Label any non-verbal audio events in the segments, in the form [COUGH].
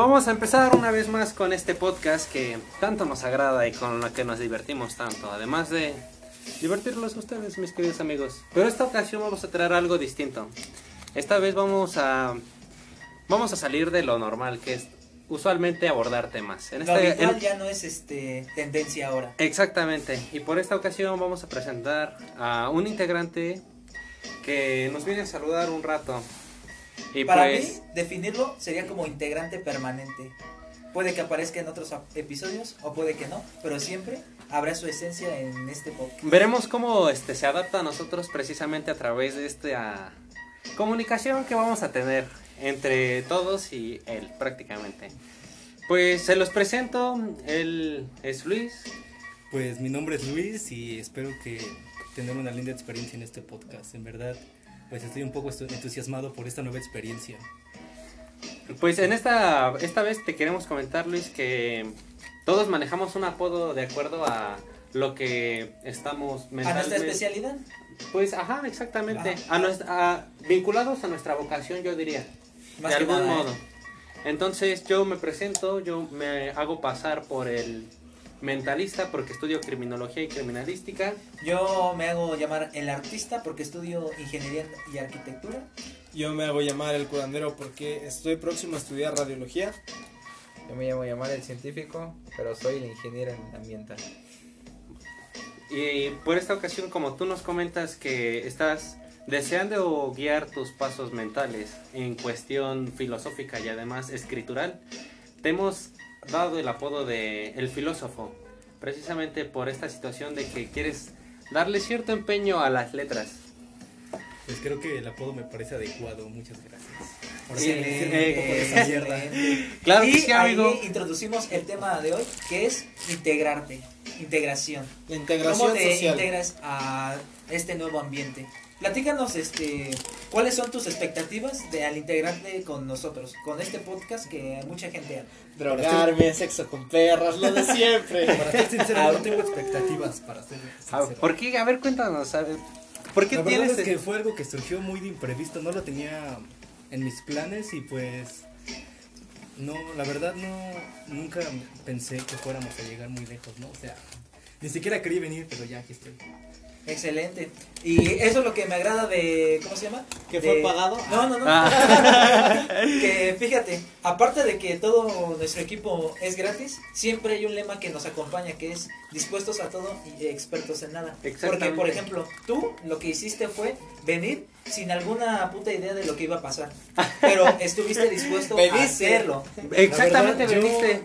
vamos a empezar una vez más con este podcast que tanto nos agrada y con la que nos divertimos tanto. Además de divertirlos ustedes, mis queridos amigos. Pero esta ocasión vamos a traer algo distinto. Esta vez vamos a vamos a salir de lo normal, que es usualmente abordar temas. En lo este, habitual ya no es este tendencia ahora. Exactamente. Y por esta ocasión vamos a presentar a un integrante que nos viene a saludar un rato. Y Para mí, pues, definirlo sería como integrante permanente. Puede que aparezca en otros episodios o puede que no, pero siempre habrá su esencia en este podcast. Veremos cómo este se adapta a nosotros precisamente a través de esta comunicación que vamos a tener entre todos y él prácticamente. Pues se los presento, él es Luis. Pues mi nombre es Luis y espero que tener una linda experiencia en este podcast. En verdad, pues estoy un poco entusiasmado por esta nueva experiencia. Pues en esta, esta vez te queremos comentar, Luis, que todos manejamos un apodo de acuerdo a lo que estamos mentalmente... ¿A nuestra especialidad? Pues, ajá, exactamente. A nuestra, vinculados a nuestra vocación, yo diría. de algún ¿eh? modo. Entonces yo me presento, yo me hago pasar por el mentalista porque estudio criminología y criminalística. Yo me hago llamar el artista porque estudio ingeniería y arquitectura. Yo me hago llamar el curandero porque estoy próximo a estudiar radiología. Yo me llamo llamar el científico, pero soy el ingeniero en ambiental. Y por esta ocasión, como tú nos comentas que estás deseando guiar tus pasos mentales en cuestión filosófica y además escritural, te hemos dado el apodo de el filósofo, precisamente por esta situación de que quieres darle cierto empeño a las letras. Pues creo que el apodo me parece adecuado, muchas gracias. claro y que ahí introducimos el tema de hoy, que es integrarte, integración. La integración ¿Cómo te integras a este nuevo ambiente? Platícanos, este, ¿cuáles son tus expectativas de al integrarte con nosotros, con este podcast que mucha gente Drogarme, sexo con perras, lo de siempre. [LAUGHS] para ser sincero, no tengo expectativas para ser sincero. ¿Por qué? A ver, cuéntanos, ¿por qué La tienes? es que fue algo que surgió muy de imprevisto, no lo tenía en mis planes y pues no, la verdad no, nunca pensé que fuéramos a llegar muy lejos, ¿no? O sea, ni siquiera quería venir, pero ya aquí estoy. Excelente. Y eso es lo que me agrada de. ¿Cómo se llama? ¿Que fue pagado? No, no, no. Ah. [LAUGHS] que fíjate, aparte de que todo nuestro equipo es gratis, siempre hay un lema que nos acompaña que es dispuestos a todo y expertos en nada. Porque, por ejemplo, tú lo que hiciste fue venir sin alguna puta idea de lo que iba a pasar. Pero estuviste dispuesto a hacerlo. Exactamente,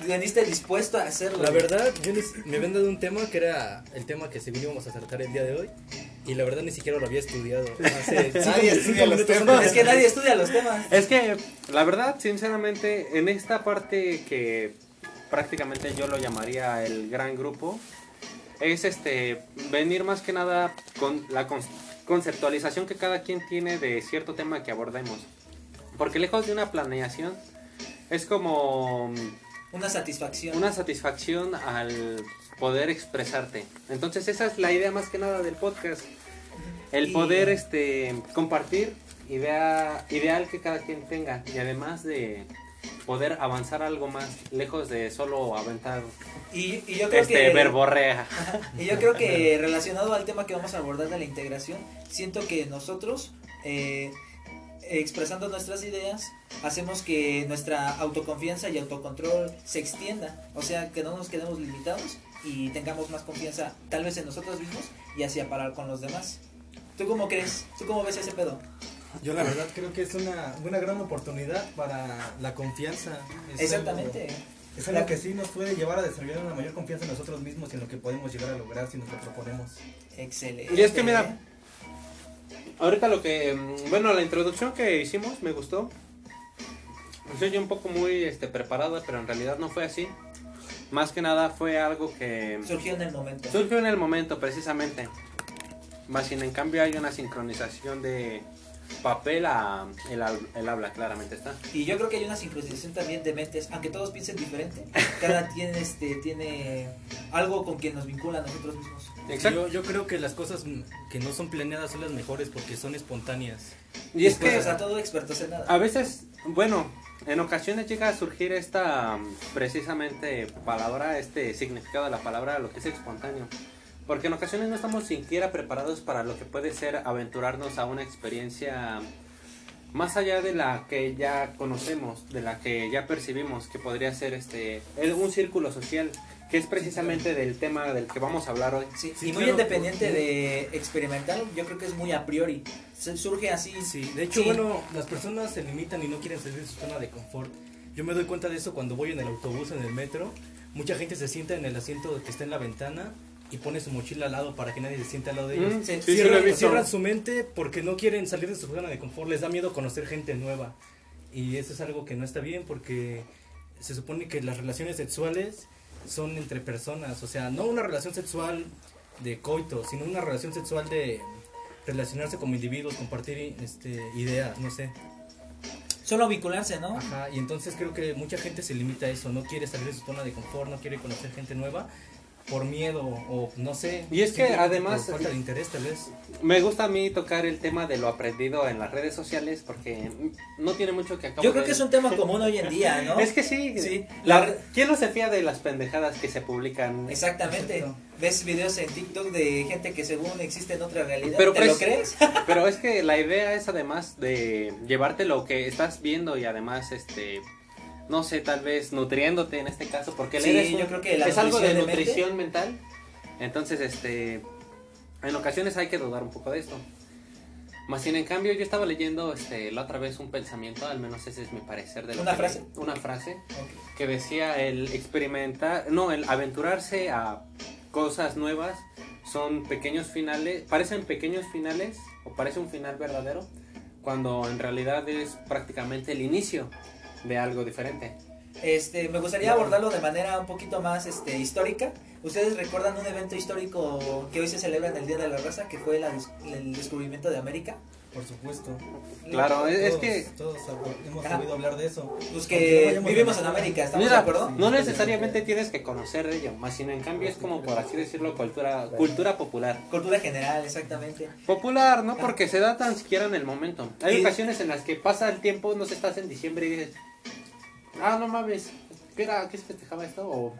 veniste. dispuesto a hacerlo. La verdad, yo me habían dado un tema que era el tema que según íbamos a tratar el día de hoy. Y la verdad ni siquiera lo había estudiado. nadie estudia los temas. Es que nadie estudia los temas. Es que, la verdad, sinceramente, en esta parte que prácticamente yo lo llamaría el gran grupo, es este venir más que nada con la conceptualización que cada quien tiene de cierto tema que abordemos. Porque lejos de una planeación, es como... Una satisfacción. Una satisfacción al poder expresarte. Entonces esa es la idea más que nada del podcast. El poder este compartir idea ideal que cada quien tenga y además de poder avanzar algo más lejos de solo aventar y, yo creo este que, verborrea. [LAUGHS] Y yo creo que relacionado al tema que vamos a abordar de la integración, siento que nosotros eh, expresando nuestras ideas hacemos que nuestra autoconfianza y autocontrol se extienda, o sea, que no nos quedemos limitados y tengamos más confianza tal vez en nosotros mismos y así a parar con los demás. ¿Tú cómo crees? ¿Tú cómo ves ese pedo? Yo la verdad creo que es una, una gran oportunidad para la confianza. Exactamente. es algo que sí nos puede llevar a desarrollar una mayor confianza en nosotros mismos y en lo que podemos llegar a lograr si nos lo proponemos. Excelente. Y es que mira, ahorita lo que, mm, bueno, la introducción que hicimos me gustó. Soy yo un poco muy este, preparada, pero en realidad no fue así. Más que nada fue algo que... Surgió en el momento. Surgió en el momento, precisamente. Más sin en cambio hay una sincronización de papel a el, el, habla, claramente está. Y yo creo que hay una sincronización también de mentes, aunque todos piensen diferente, [LAUGHS] cada quien este, tiene algo con que nos vincula a nosotros mismos. Yo, yo, creo que las cosas que no son planeadas son las mejores porque son espontáneas. Y es que, o sea, todo expertos en nada. A veces, bueno, en ocasiones llega a surgir esta precisamente palabra, este significado de la palabra, lo que es espontáneo. Porque en ocasiones no estamos siquiera preparados para lo que puede ser aventurarnos a una experiencia más allá de la que ya conocemos, de la que ya percibimos, que podría ser este un círculo social, que es precisamente del tema del que vamos a hablar hoy. Sí, Sí, y muy claro. independiente de experimental, yo creo que es muy a priori. Se- surge así. Sí, de hecho, Sí. bueno, las personas se limitan y no quieren salir de su zona de confort. Yo me doy cuenta de eso cuando voy en el autobús, en el metro. Mucha gente se sienta en el asiento que está en la ventana y pone su mochila al lado para que nadie se sienta al lado de ellos. Mm, sí, sí, cierran su mente porque no quieren salir de su zona de confort, les da miedo conocer gente nueva. Y eso es algo que no está bien porque se supone que las relaciones sexuales son entre personas, o sea, no una relación sexual de coito, sino una relación sexual de relacionarse como individuos, compartir este, ideas, no sé. Solo vincularse, ¿no? Ajá, y entonces creo que mucha gente se limita a eso, no quiere salir de su zona de confort, no quiere conocer gente nueva por miedo o no sé. Y es que además- por falta de interés tal vez. Me gusta a mí tocar el tema de lo aprendido en las redes sociales porque no tiene mucho que acabo Yo creo de- que es un tema común hoy en día, ¿no? Es que sí. Sí. La- ¿Quién no se fía de las pendejadas que se publican? Exactamente. Exacto. Ves videos en TikTok de gente que según existe en otra realidad. Pero ¿Te pues- lo crees? [LAUGHS] Pero es que la idea es además de llevarte lo que estás viendo y además este no sé, tal vez nutriéndote en este caso porque Sí, leer es, un- yo creo que la es algo de nutrición mente- mental. Entonces, este en ocasiones hay que dudar un poco de esto. Más sin en cambio, yo estaba leyendo este la otra vez un pensamiento, al menos ese es mi parecer de lo ¿Una que frase? una frase que decía el experimentar, no, el aventurarse a cosas nuevas son pequeños finales, parecen pequeños finales o parece un final verdadero cuando en realidad es prácticamente el inicio de algo diferente. Este, me gustaría abordarlo de manera un poquito más este, histórica. ¿Ustedes recuerdan un evento histórico que hoy se celebra en el Día de la Raza, que fue la el descubrimiento de América? Por supuesto. Claro, es, es Todos- que Todos hemos oído hablar de eso. Pues que no vivimos en América, ¿estamos de mira, acuerdo? no necesariamente tienes que conocer de ello, más sino en cambio es como por así decirlo cultura cultura popular. Cultura general, exactamente. Popular, no porque se da tan siquiera en el momento. Hay ocasiones en las que pasa el tiempo, no sé, estás en diciembre y dices, ah, no mames, ¿qué era? ¿Qué se festejaba esto? O,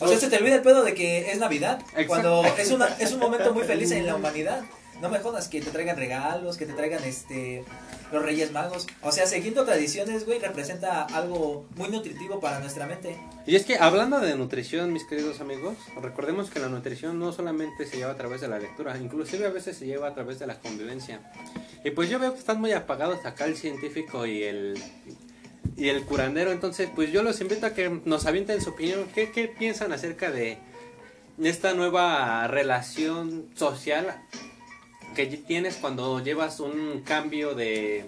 O sea, se te olvida el pedo de que es Navidad, Exacto. cuando es, una, es un momento muy feliz en la humanidad. No me jodas que te traigan regalos, que te traigan este los Reyes Magos. O sea, siguiendo tradiciones, güey, representa algo muy nutritivo para nuestra mente. Y es que hablando de nutrición, mis queridos amigos, recordemos que la nutrición no solamente se lleva a través de la lectura, inclusive a veces se lleva a través de la convivencia. Y pues yo veo que están muy apagados acá el científico y el y el curandero, entonces pues yo los invito a que nos avienten su opinión, ¿qué, qué piensan acerca de esta nueva relación social que tienes cuando llevas un cambio de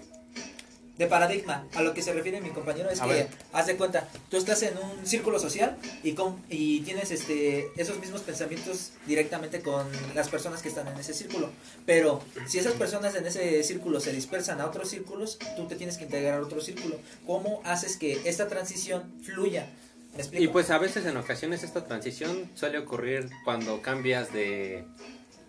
De paradigma, a lo que se refiere mi compañero es A que, ver. haz de cuenta, tú estás en un círculo social y, con, y tienes este esos mismos pensamientos directamente con las personas que están en ese círculo. Pero si esas personas en ese círculo se dispersan a otros círculos, tú te tienes que integrar a otro círculo. ¿Cómo haces que esta transición fluya? ¿Me explico? Y pues a veces en ocasiones esta transición suele ocurrir cuando cambias de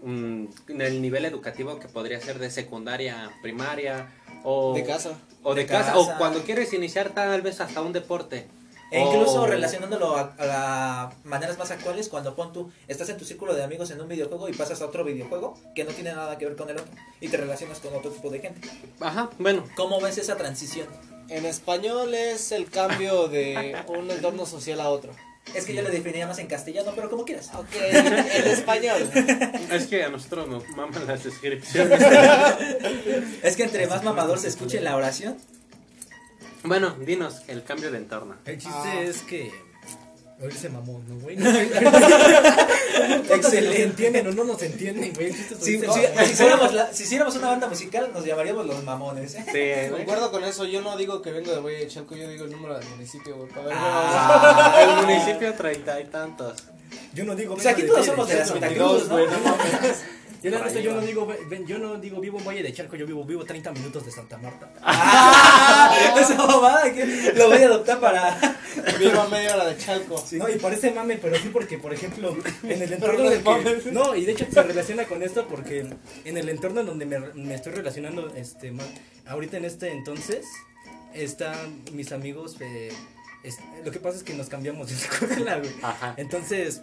en el nivel educativo que podría ser de secundaria, a primaria o De casa. O de, De casa, casa. o cuando quieres iniciar tal vez hasta un deporte. E incluso relacionándolo a, a la- maneras más actuales, cuando pon tú, estás en tu círculo de amigos en un videojuego y pasas a otro videojuego que no tiene nada que ver con el otro y te relacionas con otro tipo de gente. Ajá, bueno, ¿Cómo ves esa transición? En español es el cambio de un entorno social a otro. Es que yo le definiría más en castellano, pero como quieras. Ok, en español. es que a nosotros nos maman las descripciones. [LAUGHS] Es que entre más mamador se escuche la oración, bueno, dinos el cambio de entorno. El chiste Ah. es que. Oírse mamón, ¿no, güey? [LAUGHS] Excelente. entienden o no nos entienden, güey. Si, si- hiciéramos la- si hiciéramos una banda musical, nos llamaríamos los mamones. ¿eh? Sí. [LAUGHS] Concuerdo con eso, yo no digo que vengo de Valle de Chalco, yo digo el número del municipio, güey, para ver. Ah. el municipio treinta y tantos. Yo no digo. O sea, aquí todos somos de la Santa. Cruz, güey, no mames. Yo no digo, yo no digo vivo en Valle de Charco, yo vivo, vivo 30 minutos de Santa Marta. ¡Ah! [LAUGHS] Esa mamada que lo voy a adoptar para. Vivo a media hora de Chalco. No, y parece mame, pero sí porque, por ejemplo, en el [LAUGHS] entorno no de que, No, y de hecho se relaciona con esto porque en el entorno en donde me, me estoy relacionando, este, ahorita en este entonces, están mis amigos. eh, es- lo que pasa es que nos cambiamos de escuela, güey. Ajá. Entonces,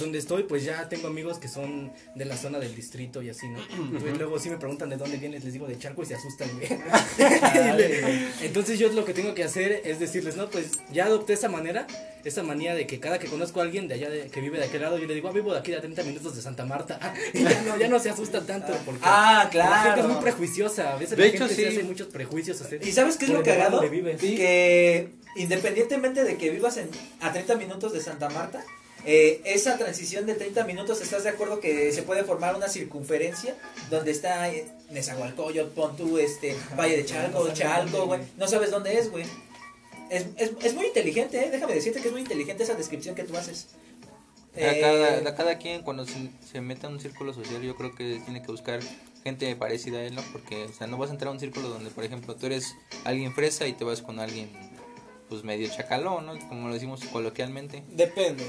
donde estoy, pues ya tengo amigos que son de la zona del distrito y así, ¿no? Entonces, luego sí me preguntan de dónde vienes, les digo de Charco y se asustan. [LAUGHS] Entonces yo lo que tengo que hacer es decirles, no, pues ya adopté esa manera, esa manía de que cada que conozco a alguien de allá de- que vive de aquel lado, yo le digo, ah, vivo de aquí a 30 minutos de Santa Marta. [LAUGHS] Y ya no, ya no se asustan tanto porque Ah, la gente es muy claro. prejuiciosa, a veces De la hecho, gente se sí. hace muchos prejuicios. ¿Y sabes qué es lo cagado? vives. Que independientemente de que vivas en, a 30 minutos de Santa Marta, eh, esa transición de 30 minutos, ¿estás de acuerdo que se puede formar una circunferencia donde está eh, Nezahualcóyotl, pon tú, este, Valle de Chalco, Chalco, güey? No sabes dónde es, güey. Es, es, es muy inteligente, ¿eh? déjame decirte que es muy inteligente esa descripción que tú haces. A Eh, cada, a cada quien cuando se, se mete a un círculo social yo creo que tiene que buscar gente parecida a él, ¿no? Porque, o sea, no vas a entrar a un círculo donde, por ejemplo, tú eres alguien fresa y te vas con alguien, pues, medio chacalón, ¿no? Como lo decimos coloquialmente. Depende.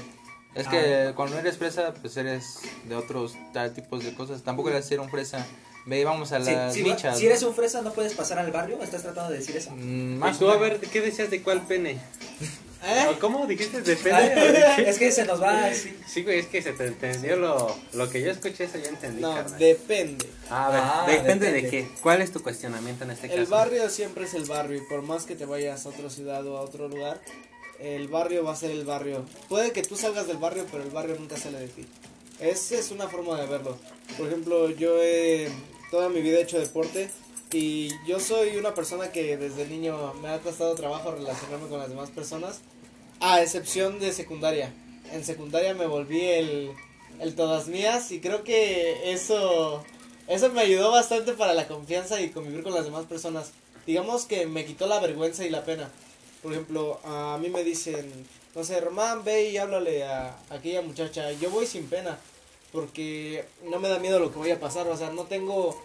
Es Ah. que cuando eres fresa, pues eres de otros tal tipos de cosas. Tampoco eres ser un fresa. Ve, vamos a si, las si- michas. si eres un fresa, no puedes pasar al barrio. ¿Estás tratando de decir eso? Mm, ¿Y más tú, o a ver, qué decías de cuál pene? [LAUGHS] ¿Eh? ¿O ¿Cómo dijiste de pene? ¿O de qué? [LAUGHS] es que se nos va así. Sí, güey, es que se te entendió lo, lo que yo escuché, eso ya entendí, No, carnal. depende. A ver, Ah, depende, de depende. qué. ¿Cuál es tu cuestionamiento en este El caso? barrio siempre es el barrio y por más que te vayas a otra ciudad o a otro lugar, el barrio va a ser el barrio. Puede que tú salgas del barrio, pero el barrio nunca sale de ti. Esa es una forma de verlo. Por ejemplo, yo he toda mi vida he hecho deporte y yo soy una persona que desde niño me ha costado trabajo relacionarme con las demás personas, a excepción de secundaria. En secundaria me volví el, el todas mías y creo que eso, eso me ayudó bastante para la confianza y convivir con las demás personas. Digamos que me quitó la vergüenza y la pena. Por ejemplo, a mí me dicen, no sé, Román, ve y háblale a, aquella muchacha. Yo voy sin pena, porque no me da miedo lo que vaya a pasar. O sea, no tengo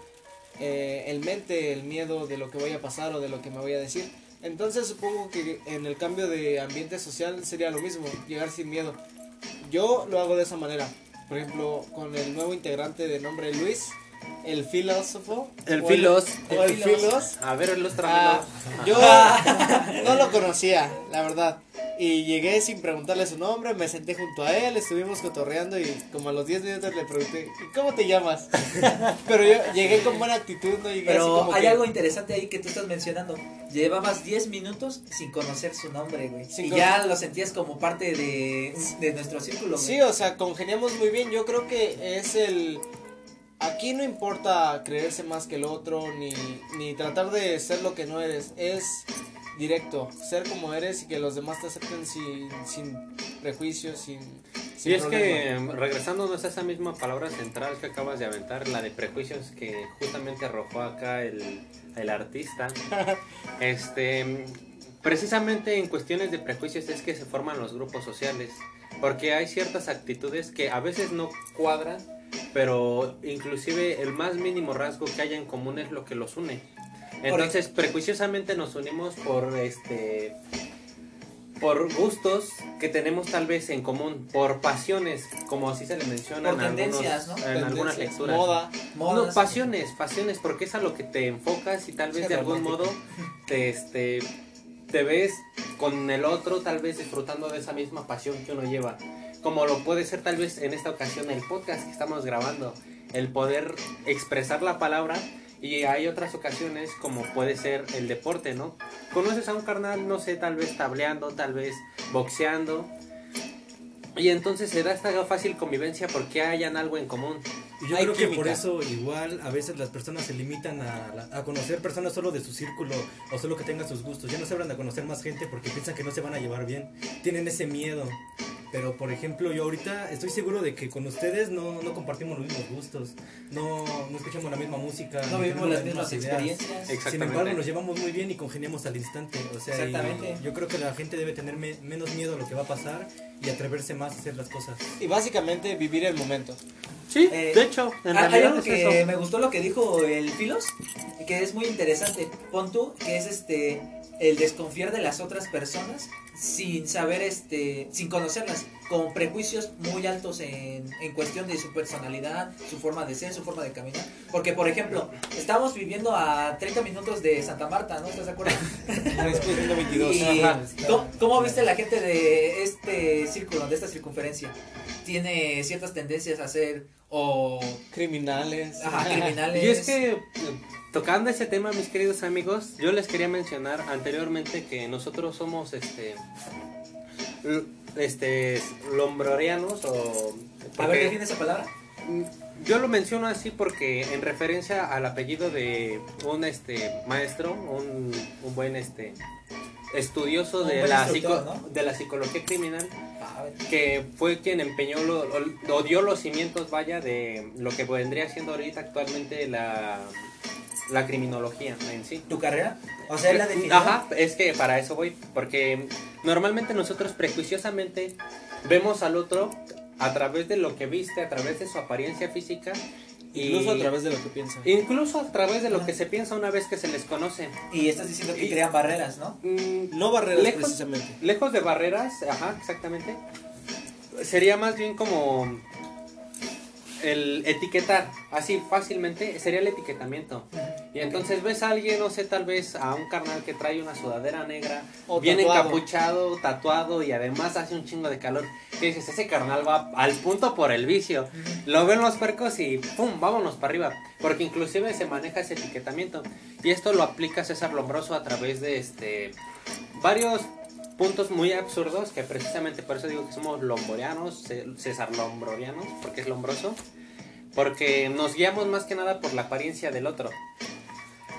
eh, en mente el miedo de lo que vaya a pasar o de lo que me voy a decir. Entonces supongo que en el cambio de ambiente social sería lo mismo, llegar sin miedo. Yo lo hago de esa manera. Por ejemplo, con el nuevo integrante de nombre Luis, el filósofo. El filos. o el filos. A ver, ilústramelo. Ah, yo [LAUGHS] no lo conocía, la verdad. Y llegué sin preguntarle su nombre, me senté junto a él, estuvimos cotorreando y como a los 10 minutos le pregunté, ¿y cómo te llamas? [LAUGHS] Pero yo llegué con buena actitud, no llegué así Pero como hay que- algo interesante ahí que tú estás mencionando. Llevabas 10 minutos sin conocer su nombre, güey. Sin y con- ya lo sentías como parte de, de nuestro círculo, güey. Sí, o sea, congeniamos muy bien. Yo creo que es el. Aquí no importa creerse más que el otro, ni, ni tratar de ser lo que no eres. Es directo, ser como eres y que los demás te acepten sin, sin prejuicios, sin. sin Y es problema. que regresándonos a esa misma palabra central que acabas de aventar, la de prejuicios que justamente arrojó acá el, el artista, [LAUGHS] este, precisamente en cuestiones de prejuicios es que se forman los grupos sociales, porque hay ciertas actitudes que a veces no cuadran, pero inclusive el más mínimo rasgo que haya en común es lo que los une. Entonces, prejuiciosamente nos unimos por este por gustos que tenemos tal vez en común, por pasiones, como así se le menciona Por en, algunos- tendencias, ¿no? en algunas lecturas. Moda. No, pasiones, pasiones, porque es a lo que te enfocas y tal vez de algún modo te, este, te ves con el otro tal vez disfrutando de esa misma pasión que uno lleva. Como lo puede ser tal vez en esta ocasión el podcast que estamos grabando, el poder expresar la palabra y hay otras ocasiones como puede ser el deporte, ¿no? Conoces a un carnal, no sé, tal vez tableando, tal vez boxeando. Y entonces se da esta fácil convivencia porque hayan algo en común. Y yo Hay creo que por química. eso igual a veces las personas se limitan a, a conocer personas solo de su círculo o solo que tengan sus gustos. Ya no se abran a conocer más gente porque piensan que no se van a llevar bien. Tienen ese miedo. Pero por ejemplo yo ahorita estoy seguro de que con ustedes no, no compartimos los mismos gustos. No, no escuchamos la misma música. No vivimos las mismas ideas. experiencias. Exactamente. Sin embargo, nos llevamos muy bien y congeniamos al instante. O sea, Exactamente. yo creo que la gente debe tener me- menos miedo a lo que va a pasar y atreverse más a hacer las cosas. Y básicamente vivir el momento. Sí, Eh, de hecho, en Ah, Hay realidad algo es que eso. me gustó lo que dijo el Filos, que es muy interesante. Pon tú que es este el desconfiar de las otras personas sin saber este sin conocerlas. con prejuicios muy altos en, en cuestión de su personalidad, su forma de ser, su forma de caminar. Porque, por ejemplo, estamos viviendo a 30 minutos de Santa Marta, ¿no? ¿Estás de acuerdo? Después de 22. Y. ¿cómo, cómo viste la gente de este círculo, de esta circunferencia? Tiene ciertas tendencias a ser o Criminales. ajá, criminales. Y es que, tocando ese tema, mis queridos amigos, yo les quería mencionar anteriormente que nosotros somos, este, este, lombrorianos o... A ver, define esa palabra. Mm, Yo lo menciono así porque en referencia al apellido de un este maestro, un, un buen este estudioso Un de la psico- ¿no? de la psicología criminal A ver. que fue quien empeñó lo, lo- o dio los cimientos vaya de lo que vendría siendo ahorita actualmente la la criminología en sí. ¿Tu carrera? O sea, él la definió. Ajá, es que para eso voy, porque normalmente nosotros prejuiciosamente vemos al otro a través de lo que viste, a través de su apariencia física. y- Incluso a través de lo que piensa. Incluso a través de lo que se piensa una vez que se les conoce. Y estás diciendo que Y- crean barreras, ¿no? Mm, No barreras Lejos- precisamente. Lejos de barreras, ajá, exactamente. Sería más bien como el etiquetar, así fácilmente, sería el etiquetamiento. Y entonces ves a alguien, no sé, tal vez a un carnal que trae una sudadera negra, O bien tatuado. encapuchado, tatuado y además hace un chingo de calor. Que dices, ese carnal va al punto por el vicio. Lo ven los percos y pum, vámonos para arriba. Porque inclusive se maneja ese etiquetamiento. Y esto lo aplica César Lombroso a través de este varios puntos muy absurdos que precisamente por eso digo que somos lomborianos, Ce- César Lombrorianos, porque es lombroso, porque nos guiamos más que nada por la apariencia del otro.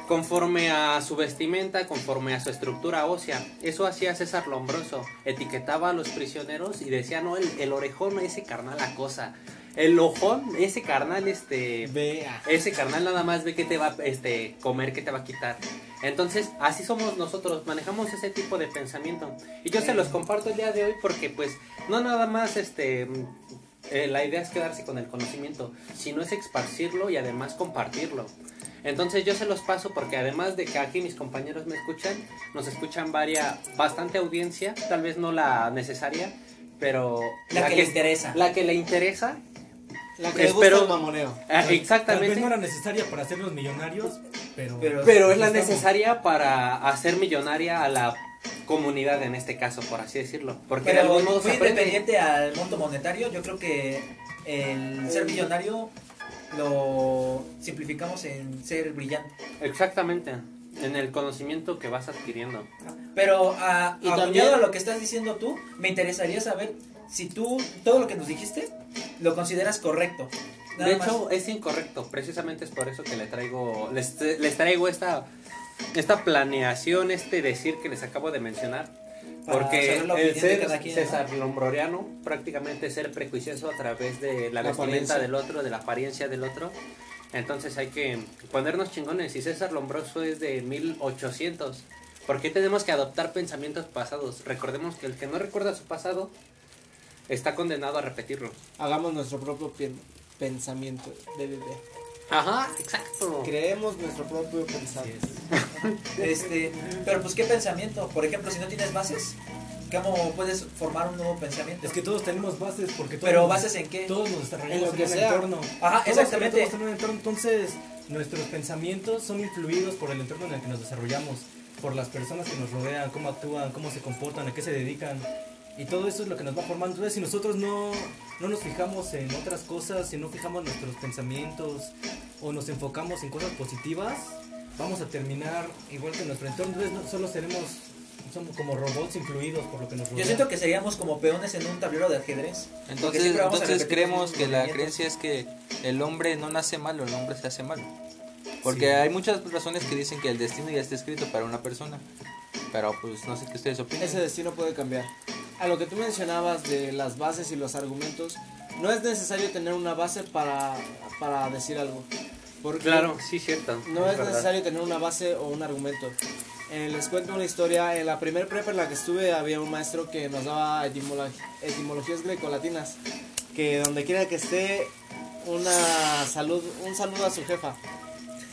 Conforme a su vestimenta, conforme a su estructura ósea. Eso hacía César Lombroso. Etiquetaba a los prisioneros y decía, no, el, el orejón, ese carnal acosa. El ojón, ese carnal, este... Vea. Ese carnal nada más ve que te va a este, comer, que te va a quitar. Entonces, así somos nosotros, manejamos ese tipo de pensamiento. Y yo se los comparto el día de hoy porque, pues, no nada más este. eh, la idea es quedarse con el conocimiento, sino es esparcirlo y además compartirlo. Entonces yo se los paso porque además de que aquí mis compañeros me escuchan, nos escuchan varia, bastante audiencia, tal vez no la necesaria, pero La que le interesa. La que le interesa. La que le gusta Espero- el mamoneo. Ah, Tal- Tal exactamente. vez no era necesaria para hacernos millonarios, pero... Pero- Pero es la Estamos- necesaria para hacer millonaria a la comunidad en este caso, por así decirlo. Porque de Pero algún modo muy se independiente al monto monetario, yo creo que el ser millonario lo simplificamos en ser brillante. Exactamente. En el conocimiento que vas adquiriendo. Pero a, Y aunado también- a lo que estás diciendo tú, me interesaría saber si tú todo lo que nos dijiste lo consideras correcto. Nada de más. hecho, es incorrecto. Precisamente es por eso que le traigo, les, les traigo esta, esta planeación, este decir que les acabo de mencionar. Para Porque el ser quien, ¿no? César Lombroriano, prácticamente ser prejuicioso a través de la, La vestimenta apariencia. del otro, de la apariencia del otro. Entonces hay que ponernos chingones. Y César Lombroso es de 1800. ¿Por qué tenemos que adoptar pensamientos pasados? Recordemos que el que no recuerda su pasado está condenado a repetirlo. Hagamos nuestro propio pen- pensamiento de bebé. Ajá, exacto. Creemos nuestro propio pensamiento. Este, pero pues qué pensamiento, por ejemplo, si no tienes bases, ¿cómo puedes formar un nuevo pensamiento? Es que todos tenemos bases porque todos Pero nos- bases en qué? Todos nos desarrollamos En lo en, que un sea. entorno. Ajá, Todos exactamente. en un entorno, entonces nuestros pensamientos son influidos por el entorno en el que nos desarrollamos, por las personas que nos rodean, cómo actúan, cómo se comportan, a qué se dedican. Y todo eso es lo que nos va formando. Entonces, si nosotros no, no nos fijamos en otras cosas, si no fijamos nuestros pensamientos o nos enfocamos en cosas positivas, vamos a terminar igual que nuestro entorno. Entonces, no- solo seremos somos como robots influidos por lo que nos rodea. Yo siento que seríamos como peones en un tablero de ajedrez. Entonces, entonces creemos que la creencia es que el hombre no nace malo, el hombre se hace malo. Porque Sí. hay muchas razones que dicen que el destino ya está escrito para una persona. Pero pues no sé qué ustedes opinan. Ese destino puede cambiar. A lo que tú mencionabas de las bases y los argumentos, no es necesario tener una base para, para decir algo. Porque Claro, sí, cierto. No es necesario tener una base o un argumento. Eh, les cuento una historia. En la primer prepa en la que estuve había un maestro que nos daba etimolo- etimologías grecolatinas. Que donde quiera que esté, una salud, un saludo a su jefa.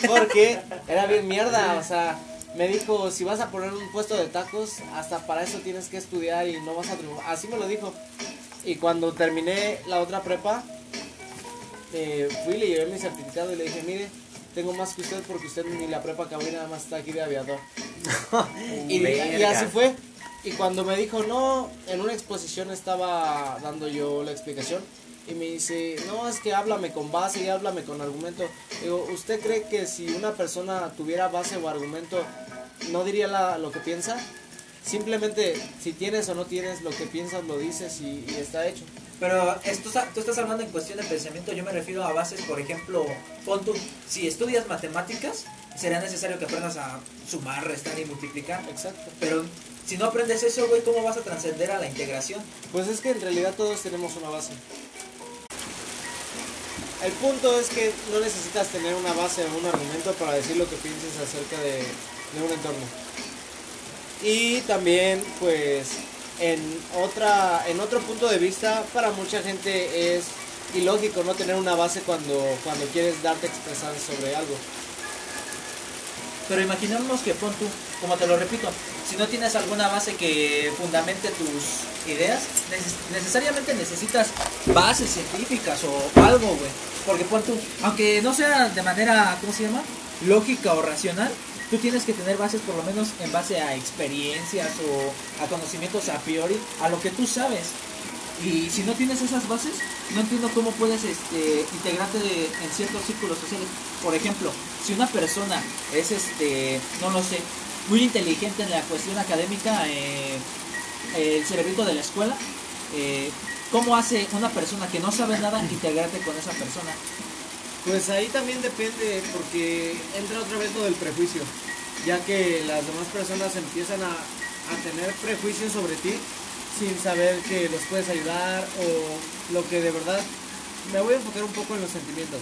Porque era bien mierda, o sea, me dijo, si vas a poner un puesto de tacos, hasta para eso tienes que estudiar y no vas a triunfar. Así me lo dijo. Y cuando terminé la otra prepa, eh, fui, le llevé mi certificado y le dije, mire, tengo más que usted porque usted ni la prepa acabó y nada más está aquí de aviador. [LAUGHS] y, así fue. Y cuando me dijo, no, en una exposición estaba dando yo la explicación y me dice, no, es que háblame con base y háblame con argumento. Digo, ¿usted cree que si una persona tuviera base o argumento, no diría la- lo que piensa? Simplemente, si tienes o no tienes lo que piensas, lo dices y, y está hecho. Pero esto, tú estás hablando en cuestión de pensamiento, yo me refiero a bases, por ejemplo, pon tú, si estudias matemáticas, será necesario que aprendas a sumar, restar y multiplicar. Exacto. Pero si no aprendes eso, güey, ¿cómo vas a trascender a la integración? Pues es que en realidad todos tenemos una base. El punto es que no necesitas tener una base o un argumento para decir lo que pienses acerca de, un entorno. Y también, pues, en otra, en otro punto de vista, para mucha gente es ilógico no tener una base cuando, cuando quieres darte a expresar sobre algo. Pero imaginemos que pon tú, como te lo repito, si no tienes alguna base que fundamente tus ideas, neces- necesariamente necesitas bases científicas o algo, güey. Porque pon tú, aunque no sea de manera, ¿cómo se llama? Lógica o racional, tú tienes que tener bases por lo menos en base a experiencias o a conocimientos a priori, a lo que tú sabes. Y si no tienes esas bases, no entiendo cómo puedes este, integrarte en ciertos círculos sociales. Por ejemplo, si una persona es, este, no lo sé, muy inteligente en la cuestión académica, eh, el cerebrito de la escuela, eh, ¿cómo hace una persona que no sabe nada integrarte con esa persona? Pues ahí también depende, porque entra otra vez lo del prejuicio, ya que las demás personas empiezan a, a tener prejuicios sobre ti sin saber que los puedes ayudar o lo que de verdad... Me voy a enfocar un poco en los sentimientos,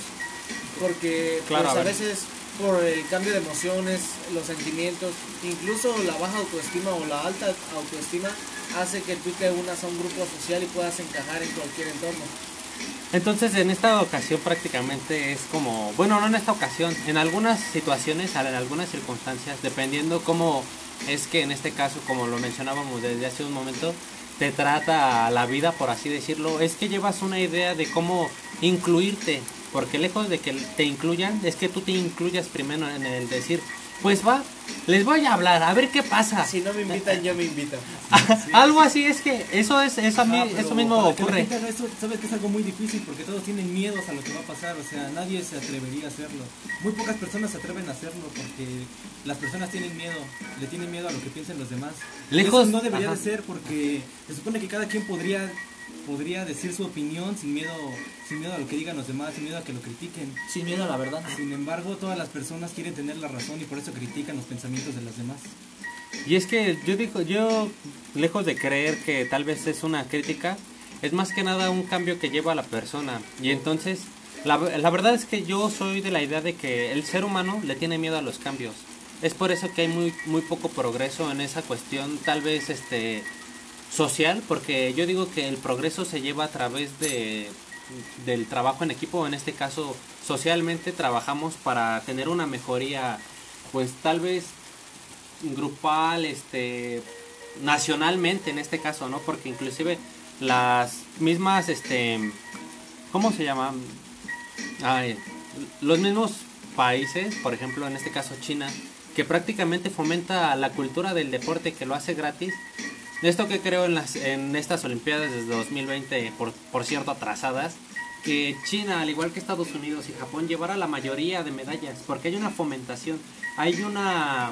porque Claro, pues, a veces por el cambio de emociones, los sentimientos, incluso la baja autoestima o la alta autoestima hace que tú te unas a un grupo social y puedas encajar en cualquier entorno. Entonces en esta ocasión prácticamente es como, bueno, no en esta ocasión, en algunas situaciones, en algunas circunstancias, dependiendo cómo es que en este caso, como lo mencionábamos desde hace un momento, te trata la vida, por así decirlo, es que llevas una idea de cómo incluirte, porque lejos de que te incluyan, es que tú te incluyas primero en el decir, pues va, les voy a hablar, a ver qué pasa. Si no me invitan, yo me invito. [LAUGHS] Algo así es que eso es eso a mí Ah, pero eso mismo que ocurre. sabes que es algo muy difícil porque todos tienen miedos a lo que va a pasar, o sea, nadie se atrevería a hacerlo. Muy pocas personas se atreven a hacerlo porque las personas tienen miedo, le tienen miedo a lo que piensen los demás. Lejos- eso no debería ajá. de ser porque se supone que cada quien podría podría decir su opinión sin miedo sin miedo a lo que digan los demás, sin miedo a que lo critiquen. Sin miedo a la verdad. Sin embargo, todas las personas quieren tener la razón y por eso critican los pensamientos de los demás. Y es que yo digo, yo lejos de creer que tal vez es una crítica, es más que nada un cambio que lleva a la persona. Y entonces, la, la verdad es que yo soy de la idea de que el ser humano le tiene miedo a los cambios. Es por eso que hay muy, muy poco progreso en esa cuestión, tal vez este social, porque yo digo que el progreso se lleva a través de del trabajo en equipo, en este caso socialmente trabajamos para tener una mejoría, pues tal vez grupal, este, nacionalmente en este caso, ¿no? Porque inclusive las mismas, este, ¿cómo se llama? Los mismos países, por ejemplo, en este caso China, que prácticamente fomenta la cultura del deporte, que lo hace gratis. Esto que creo en, las, en estas Olimpiadas desde 2020, por, por cierto, atrasadas, que China, al igual que Estados Unidos y Japón, llevara la mayoría de medallas, porque hay una fomentación, hay una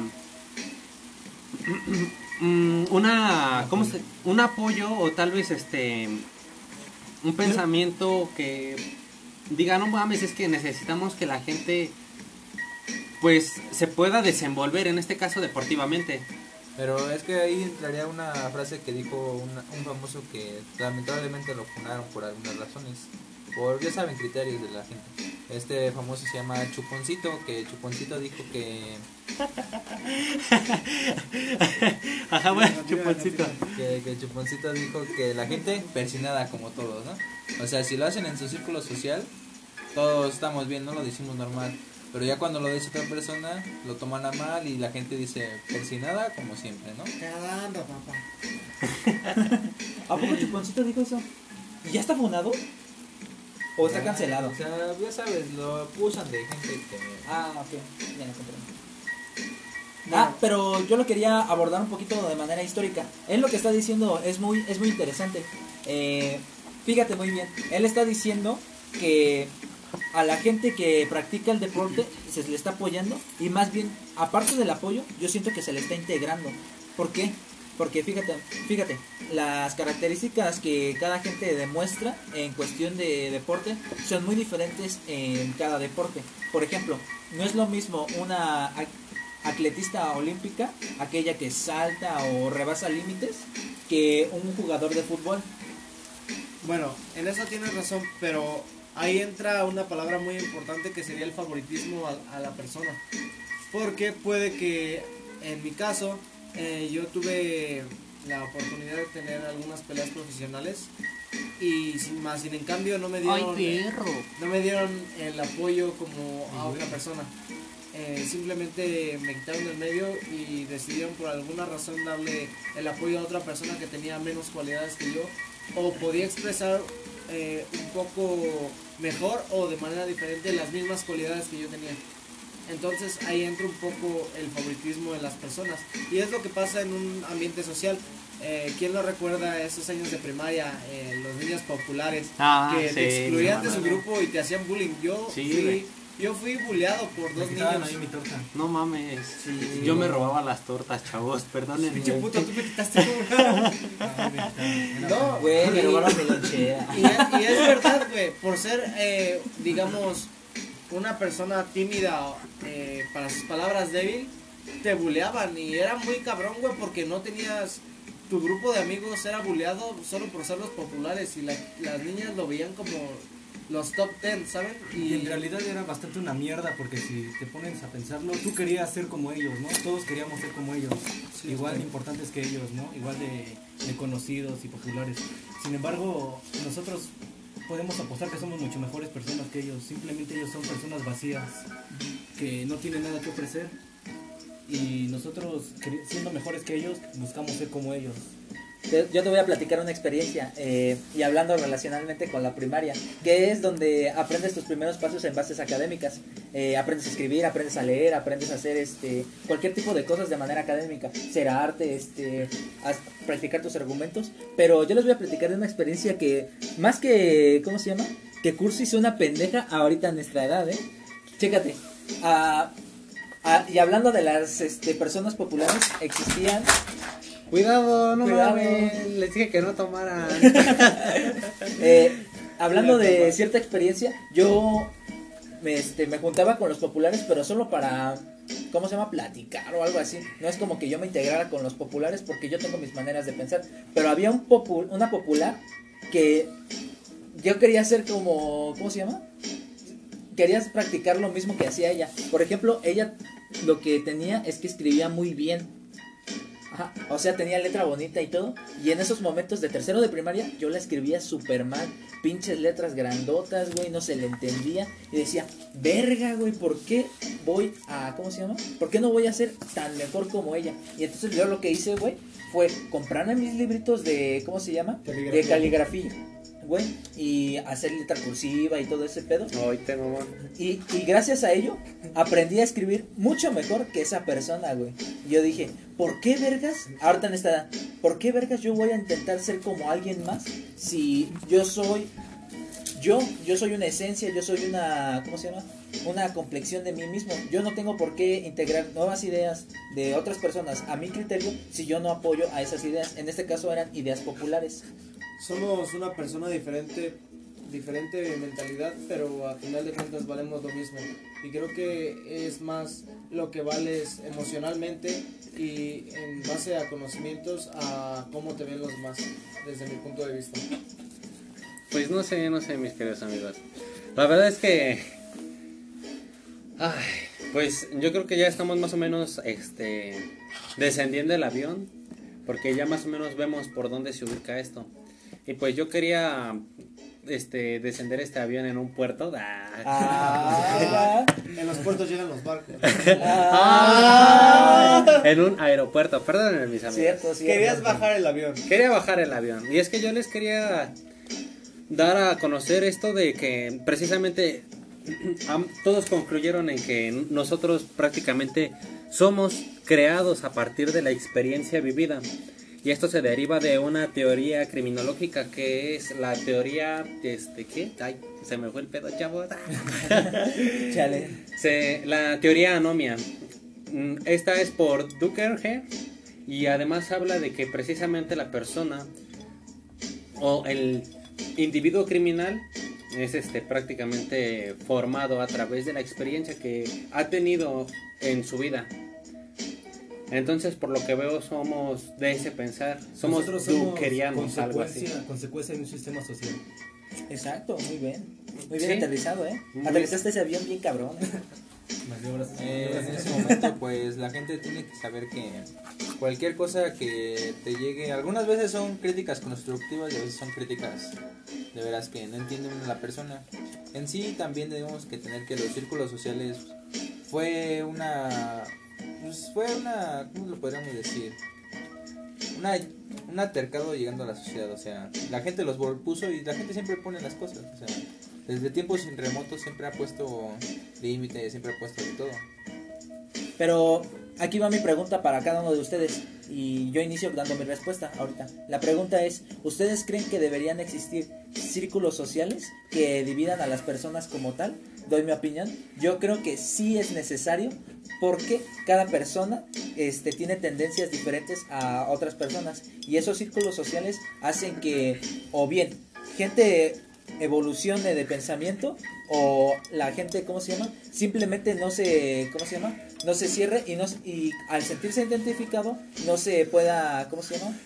[CLEARS THROAT] mm, una ¿cómo se? un apoyo o tal vez este un pensamiento que diga no mames es que necesitamos que la gente pues se pueda desenvolver en este caso deportivamente Pero es que ahí entraría una frase que dijo una- un famoso que lamentablemente lo funaron por algunas razones. Por, ya saben, criterios de la gente. Este famoso se llama Chuponcito, que Chuponcito dijo que, [LAUGHS] ajá bueno chuponcito que, que Chuponcito dijo que la gente persinada como todos, ¿no? O sea, si lo hacen en su círculo social, todos estamos bien, no lo decimos normal. Pero ya cuando lo dice otra persona, lo toman a mal y la gente dice persinada como siempre, ¿no? Caramba, papá. [LAUGHS] ¿A poco Chuponcito dijo eso? ¿Y ya está funado? ¿O está cancelado? O sea, ya sabes, lo acusan de gente que... Ah, ok, ya lo comprendo. Ah, pero yo lo quería abordar un poquito de manera histórica. Él lo que está diciendo es muy, es muy interesante. Eh, fíjate muy bien. Él está diciendo que a la gente que practica el deporte se le está apoyando y más bien, aparte del apoyo, yo siento que se le está integrando. ¿Por qué? Porque fíjate, fíjate, las características que cada gente demuestra en cuestión de deporte son muy diferentes en cada deporte. Por ejemplo, no es lo mismo una atletista olímpica, aquella que salta o rebasa límites, que un jugador de fútbol. Bueno, en eso tienes razón, pero ahí entra una palabra muy importante que sería el favoritismo a, a la persona. Porque puede que, en mi caso, eh, yo tuve la oportunidad de tener algunas peleas profesionales y sin más, sin en cambio no me dieron, no me dieron el apoyo como a otra persona. Eh, simplemente me quitaron del medio y decidieron por alguna razón darle el apoyo a otra persona que tenía menos cualidades que yo o podía expresar eh, un poco mejor o de manera diferente las mismas cualidades que yo tenía. Entonces ahí entra un poco el favoritismo de las personas. Y es lo que pasa en un ambiente social. Eh, ¿Quién no recuerda esos años de primaria? eh, los niños populares Ah, que sí, te excluían de su grupo y te hacían bullying. Yo, Sí, fui. Yo fui bulleado por dos niños. ahí mi torta. No mames. Yo me robaba las tortas, chavos. Perdónenme. [LAUGHS] Pinche puto, tú me quitaste una. [LAUGHS] No, Güey, me y- robaron mi lonchera. Y es, y es verdad, güey, por ser, eh, digamos, una persona tímida, eh, para sus palabras débil, te buleaban y era muy cabrón, güey, porque no tenías, tu grupo de amigos era buleado solo por ser los populares y la- las niñas lo veían como los top ten, ¿saben? Y en realidad era bastante una mierda porque si te pones a pensarlo, tú querías ser como ellos, ¿no? Todos queríamos ser como ellos, igual de importantes que ellos, ¿no? Igual de, de conocidos y populares. Sin embargo, nosotros podemos apostar que somos mucho mejores personas que ellos, simplemente ellos son personas vacías, que no tienen nada que ofrecer y nosotros, siendo mejores que ellos, buscamos ser como ellos. Yo te voy a platicar una experiencia eh, y hablando relacionalmente con la primaria, que es donde aprendes tus primeros pasos en bases académicas. Eh, aprendes a escribir, aprendes a leer, aprendes a hacer este cualquier tipo de cosas de manera académica, ser arte, este, practicar tus argumentos. Pero yo les voy a platicar de una experiencia que más que ¿cómo se llama? Que curso hizo una pendeja ahorita en nuestra edad, ¿eh? Chécate. ah, ah, y hablando de las este, personas populares, existían Cuidado, no Cuidado. mames. Les dije que no tomaran. [LAUGHS] Eh, hablando de cierta experiencia, yo me, este, me juntaba con los populares, pero solo para, ¿cómo se llama? Platicar o algo así. No es como que yo me integrara con los populares porque yo tengo mis maneras de pensar. Pero había un popu- una popular que yo quería ser como, ¿cómo se llama? Quería practicar lo mismo que hacía ella. Por ejemplo, ella lo que tenía es que escribía muy bien. Ajá, o sea, tenía letra bonita y todo. Y en esos momentos de tercero de primaria, yo la escribía súper mal. Pinches letras grandotas, güey, no se le entendía. Y decía, verga, güey, ¿por qué voy a. ¿Cómo se llama? ¿Por qué no voy a ser tan mejor como ella? Y entonces yo lo que hice, güey, fue comprarme mis libritos de. ¿Cómo se llama? De caligrafía. Güey, y hacer letra cursiva y todo ese pedo. Y, y gracias a ello aprendí a escribir mucho mejor que esa persona, güey. Yo dije, ¿por qué vergas? Ahorita en esta edad, ¿por qué vergas yo voy a intentar ser como alguien más si yo soy yo, yo soy una esencia, yo soy una, ¿cómo se llama? Una complexión de mí mismo. Yo no tengo por qué integrar nuevas ideas de otras personas a mi criterio si yo no apoyo a esas ideas. En este caso eran ideas populares. Somos una persona diferente, diferente mentalidad, pero a final de cuentas valemos lo mismo. Y creo que es más lo que vales emocionalmente y en base a conocimientos a cómo te ven los demás, desde mi punto de vista. Pues no sé, no sé, mis queridos amigos. La verdad es que. Ay, pues yo creo que ya estamos más o menos este, descendiendo el avión. Porque ya más o menos vemos por dónde se ubica esto. Y pues yo quería este, descender este avión en un puerto. Ah. Ah, En los puertos llegan los barcos. Ah. En un aeropuerto, perdónenme mis amigos. cierto, cierto. Querías bajar el avión. Quería bajar el avión. Y es que yo les quería dar a conocer esto de que precisamente am- todos concluyeron en que nosotros prácticamente somos creados a partir de la experiencia vivida. Y esto se deriva de una teoría criminológica que es la teoría, este, ¿qué? Ay, se me fue el pedo, chavos. [LAUGHS] Chale. Se- la teoría anomia. Mm, Esta es por Dukerge y además habla de que precisamente la persona o el individuo criminal es este prácticamente formado a través de la experiencia que ha tenido en su vida. Entonces, por lo que veo, somos de ese pensar. Somos dukerianos, algo así. consecuencia, de un sistema social. Exacto, muy bien. Muy bien Sí. aterrizado, ¿eh? Muy- Aterrizaste ese avión bien cabrón. [LAUGHS] Maniobras- Eh, en ese momento, pues la gente tiene que saber que cualquier cosa que te llegue, algunas veces son críticas constructivas y a veces son críticas de veras que no entienden a la persona. En sí, también debemos que tener que los círculos sociales fue una, pues fue una, ¿cómo lo podríamos decir? Una, un altercado llegando a la sociedad, o sea, la gente los puso y la gente siempre pone las cosas, o sea, desde tiempos remotos siempre ha puesto límites, siempre ha puesto de todo. Pero aquí va mi pregunta para cada uno de ustedes y yo inicio dando mi respuesta ahorita. La pregunta es, ¿ustedes creen que deberían existir círculos sociales que dividan a las personas como tal? Doy mi opinión. Yo creo que sí es necesario porque cada persona este, tiene tendencias diferentes a otras personas y esos círculos sociales hacen que o bien gente evolucione de pensamiento o la gente, ¿cómo se llama? Simplemente no se, ¿cómo se llama? No se cierre y, no, y al sentirse identificado no se pueda, ¿cómo se llama?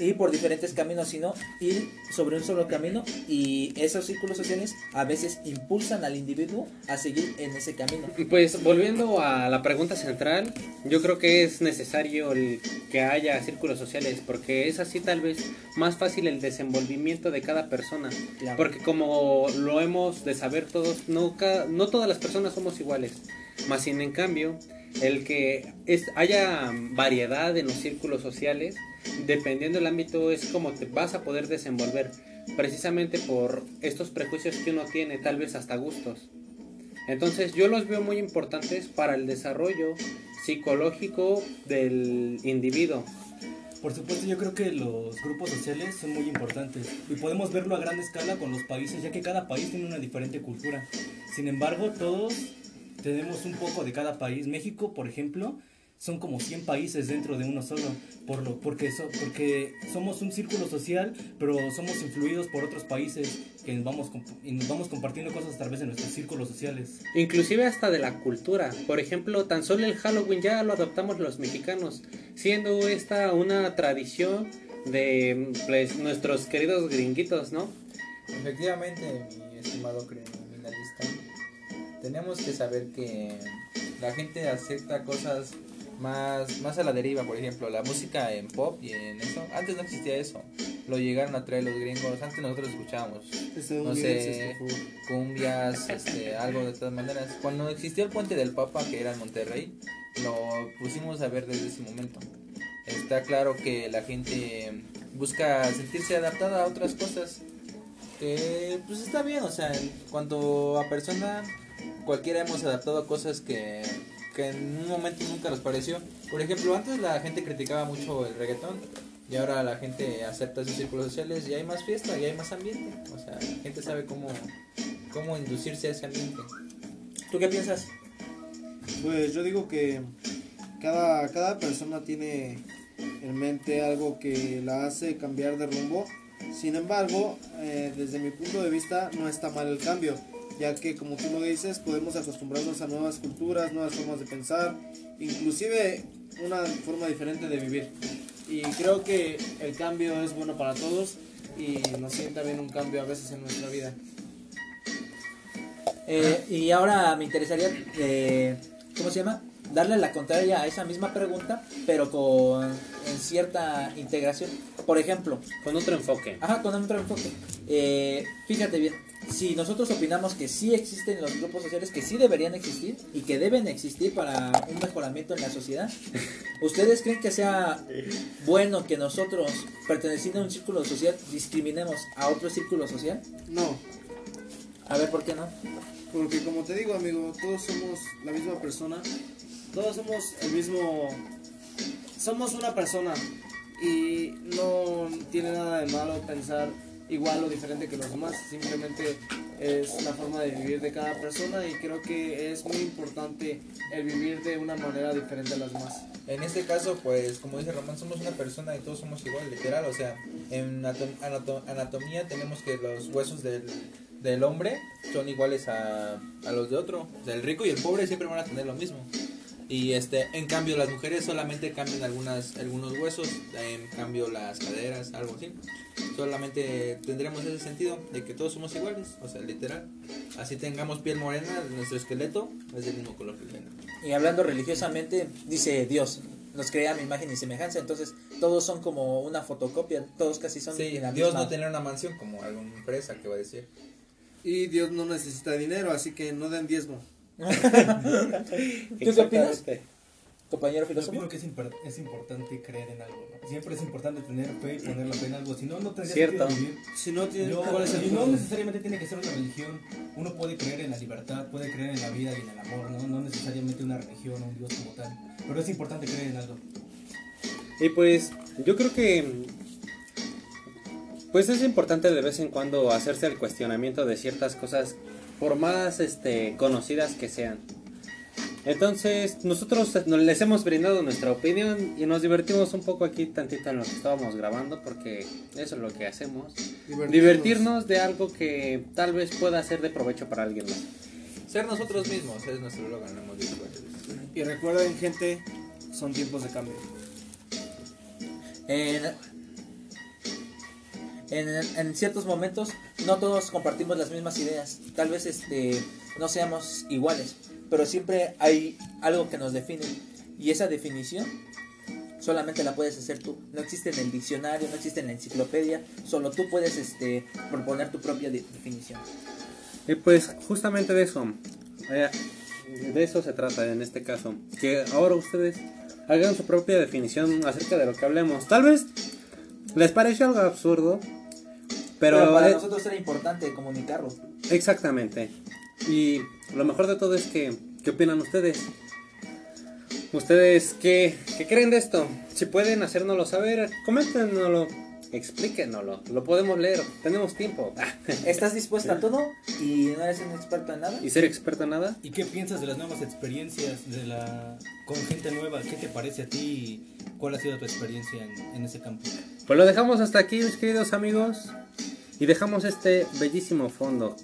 Ir por diferentes caminos, sino ir sobre un solo camino y esos círculos sociales a veces impulsan al individuo a seguir en ese camino. Pues volviendo a la pregunta central, yo creo que es necesario el que haya círculos sociales porque es así tal vez más fácil el desenvolvimiento de cada persona. Claro. Porque como lo hemos de saber todos, no, no todas las personas somos iguales. Más sin en cambio, el que es, haya variedad en los círculos sociales, dependiendo del ámbito, es como te vas a poder desenvolver. Precisamente por estos prejuicios que uno tiene, tal vez hasta gustos. Entonces yo los veo muy importantes para el desarrollo psicológico del individuo. Por supuesto, yo creo que los grupos sociales son muy importantes y podemos verlo a gran escala con los países, ya que cada país tiene una diferente cultura. Sin embargo, todos tenemos un poco de cada país. México, por ejemplo, son como 100 países dentro de uno solo, por lo, porque, so- porque somos un círculo social, pero somos influidos por otros países que nos vamos, y nos vamos compartiendo cosas a través de nuestros círculos sociales. Inclusive hasta de la cultura. Por ejemplo, tan solo el Halloween ya lo adoptamos los mexicanos, siendo esta una tradición de pues, nuestros queridos gringuitos, ¿no? Efectivamente, mi estimado criminalista, tenemos que saber que la gente acepta cosas más, más a la deriva, por ejemplo, la música en pop y en eso. Antes no existía eso, lo llegaron a traer los gringos, antes nosotros escuchábamos, no sé, cumbias, este, algo de todas maneras. Cuando existió el puente del Papa, que era en Monterrey, lo pusimos a ver desde ese momento. Está claro que la gente busca sentirse adaptada a otras cosas que pues está bien, o sea, en cuanto a persona, cualquiera hemos adaptado cosas que, que en un momento nunca nos pareció. Por ejemplo, antes la gente criticaba mucho el reggaetón y ahora la gente acepta esos círculos sociales y hay más fiesta y hay más ambiente. O sea, la gente sabe cómo, cómo inducirse a ese ambiente. ¿Tú qué piensas? Pues yo digo que cada, cada persona tiene en mente algo que la hace cambiar de rumbo. Sin embargo, eh, desde mi punto de vista no está mal el cambio, ya que como tú lo dices, podemos acostumbrarnos a nuevas culturas, nuevas formas de pensar, inclusive una forma diferente de vivir. Y creo que el cambio es bueno para todos y nos sienta bien un cambio a veces en nuestra vida. Eh, y ahora me interesaría, eh, ¿cómo se llama? Darle la contraria a esa misma pregunta, pero con en cierta integración. Por ejemplo, Con otro enfoque. ajá, con otro enfoque. Eh, fíjate bien, si nosotros opinamos que sí existen los grupos sociales, que sí deberían existir y que deben existir para un mejoramiento en la sociedad, ¿ustedes creen que sea bueno que nosotros, perteneciendo a un círculo social, discriminemos a otro círculo social? No, A ver, ¿por qué no? porque como te digo, amigo, todos somos la misma persona. Todos somos el mismo. Somos una persona. Y no tiene nada de malo pensar igual o diferente que los demás. Simplemente es la forma de vivir de cada persona. Y creo que es muy importante el vivir de una manera diferente a las demás. En este caso, pues, como dice Román, somos una persona y todos somos igual, literal. O sea, en anato- anato- anatomía tenemos que los huesos del, del hombre son iguales a, a los de otro. O sea, el rico y el pobre siempre van a tener lo mismo. Y este, en cambio, las mujeres solamente cambian algunas, algunos huesos, en cambio las caderas, algo así. Solamente tendremos ese sentido de que todos somos iguales, o sea, literal. Así tengamos piel morena, nuestro esqueleto es del mismo color que el negro. Y hablando religiosamente, dice Dios, nos crea a mi imagen y semejanza, entonces todos son como una fotocopia, todos casi son Sí, de la Dios misma- no tener una mansión como alguna empresa que va a decir. Y Dios no necesita dinero, así que no den diezmo. [LAUGHS] ¿Tú qué opinas, Exactamente. compañero Yo filósofo? creo que es, impor- es importante creer en algo, ¿no? Siempre es importante tener fe y poner la fe en algo, si no, no tendría Cierto. sentido vivir. Si no tienen, Yo- ¿cuál es el y no necesariamente tiene que ser una religión. Uno puede creer en la libertad, puede creer en la vida y en el amor, ¿no? No necesariamente una religión o un Dios como tal. Pero es importante creer en algo. Y pues yo creo que pues es importante de vez en cuando hacerse el cuestionamiento de ciertas cosas por más este conocidas que sean. Entonces, nosotros nos- les hemos brindado nuestra opinión y nos divertimos un poco aquí tantito en lo que estábamos grabando porque eso es lo que hacemos. Divertirnos de algo que tal vez pueda ser de provecho para alguien más. Ser nosotros mismos es nuestro eslogan, lo hemos dicho. Y recuerden, gente, son tiempos de cambio. En, en, en ciertos momentos no todos compartimos las mismas ideas, tal vez este no seamos iguales, pero siempre hay algo que nos define y esa definición solamente la puedes hacer tú. No existe en el diccionario, no existe en la enciclopedia, solo tú puedes este proponer tu propia de- definición. Y pues justamente de eso, eh, de eso se trata en este caso. Que ahora ustedes hagan su propia definición acerca de lo que hablemos. Tal vez les parece algo absurdo, pero, Pero, para eh, nosotros era importante comunicarlo. exactamente. Y lo mejor de todo es que, ¿qué opinan ustedes? ¿Ustedes qué, qué creen de esto? Si pueden hacérnoslo saber, coméntenoslo, explíquenoslo. Lo podemos leer, tenemos tiempo. [LAUGHS] ¿Estás dispuesta a todo y no eres un experto en nada? ¿Y ser experto en nada? ¿Y qué piensas de las nuevas experiencias de la con gente nueva? ¿Qué te parece a ti cuál ha sido tu experiencia en, en ese campo? Pues lo dejamos hasta aquí, mis queridos amigos. Y dejamos este bellísimo fondo